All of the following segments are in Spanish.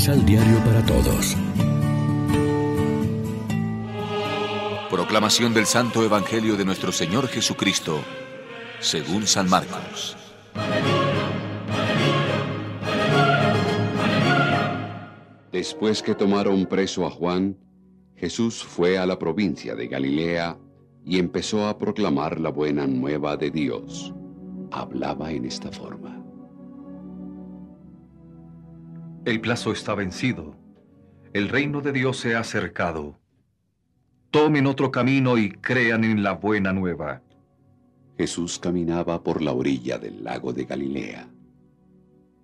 Misal Diario para Todos. Proclamación del Santo Evangelio de nuestro Señor Jesucristo, según San Marcos. Después que tomaron preso a Juan, Jesús fue a la provincia de Galilea y empezó a proclamar la buena nueva de Dios. Hablaba en esta forma. El plazo está vencido. El reino de Dios se ha acercado. Tomen otro camino y crean en la buena nueva. Jesús caminaba por la orilla del lago de Galilea.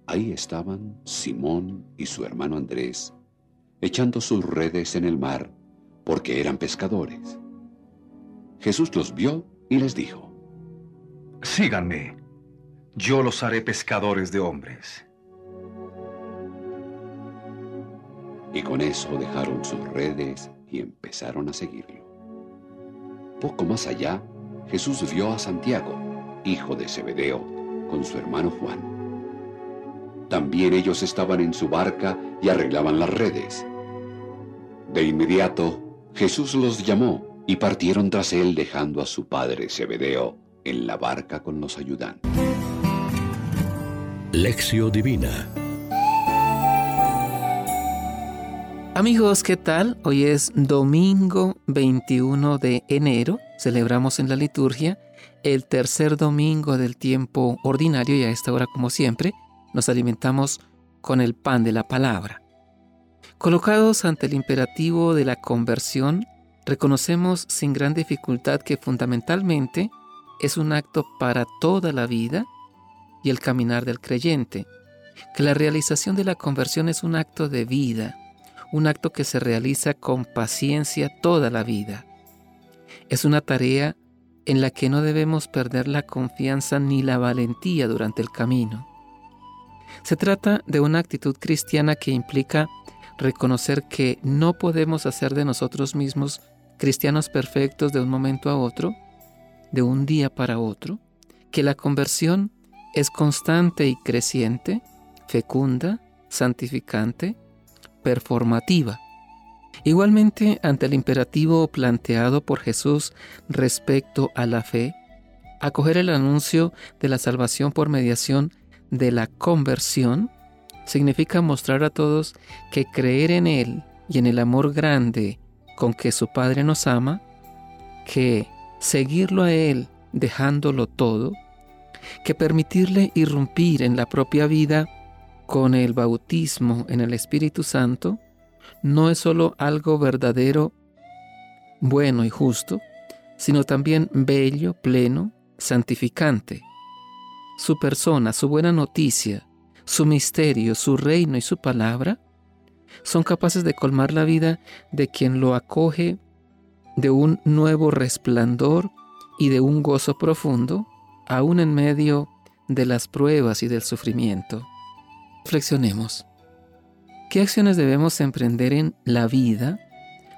Ahí estaban Simón y su hermano Andrés, echando sus redes en el mar, porque eran pescadores. Jesús los vio y les dijo, Síganme, yo los haré pescadores de hombres. Y con eso dejaron sus redes y empezaron a seguirlo. Poco más allá, Jesús vio a Santiago, hijo de Zebedeo, con su hermano Juan también ellos estaban en su barca y arreglaban las redes. De inmediato, Jesús los llamó y partieron tras él dejando a su padre Zebedeo en la barca con los ayudantes. Lección Divina Amigos, ¿qué tal? Hoy es domingo 21 de enero. Celebramos en la liturgia el tercer domingo del tiempo ordinario y a esta hora, como siempre, nos alimentamos con el pan de la palabra. Colocados ante el imperativo de la conversión, reconocemos sin gran dificultad que fundamentalmente es un acto para toda la vida y el caminar del creyente, que la realización de la conversión es un acto de vida, un acto que se realiza con paciencia toda la vida. Es una tarea en la que no debemos perder la confianza ni la valentía durante el camino. Se trata de una actitud cristiana que implica reconocer que no podemos hacer de nosotros mismos cristianos perfectos de un momento a otro, de un día para otro, que la conversión es constante y creciente, fecunda, santificante, performativa. Igualmente, ante el imperativo planteado por Jesús respecto a la fe, acoger el anuncio de la salvación por mediación de la conversión significa mostrar a todos que creer en Él y en el amor grande con que su Padre nos ama, que seguirlo a Él dejándolo todo, que permitirle irrumpir en la propia vida con el bautismo en el Espíritu Santo, no es solo algo verdadero, bueno y justo, sino también bello, pleno, santificante su persona, su buena noticia, su misterio, su reino y su palabra, son capaces de colmar la vida de quien lo acoge de un nuevo resplandor y de un gozo profundo, aún en medio de las pruebas y del sufrimiento. Reflexionemos. ¿Qué acciones debemos emprender en la vida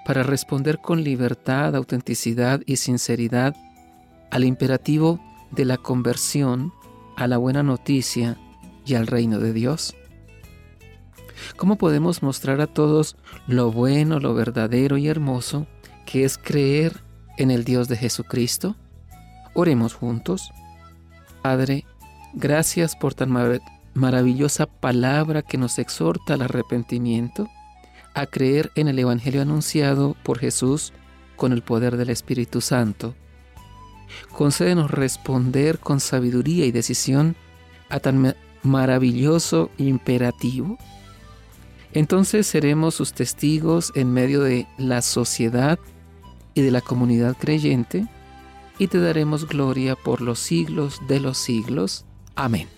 para responder con libertad, autenticidad y sinceridad al imperativo de la conversión a la buena noticia y al reino de Dios? ¿Cómo podemos mostrar a todos lo bueno, lo verdadero y hermoso que es creer en el Dios de Jesucristo? Oremos juntos. Padre, gracias por tan maravillosa palabra que nos exhorta al arrepentimiento, a creer en el Evangelio anunciado por Jesús con el poder del Espíritu Santo concédenos responder con sabiduría y decisión a tan maravilloso imperativo. Entonces seremos sus testigos en medio de la sociedad y de la comunidad creyente, y te daremos gloria por los siglos de los siglos. Amén.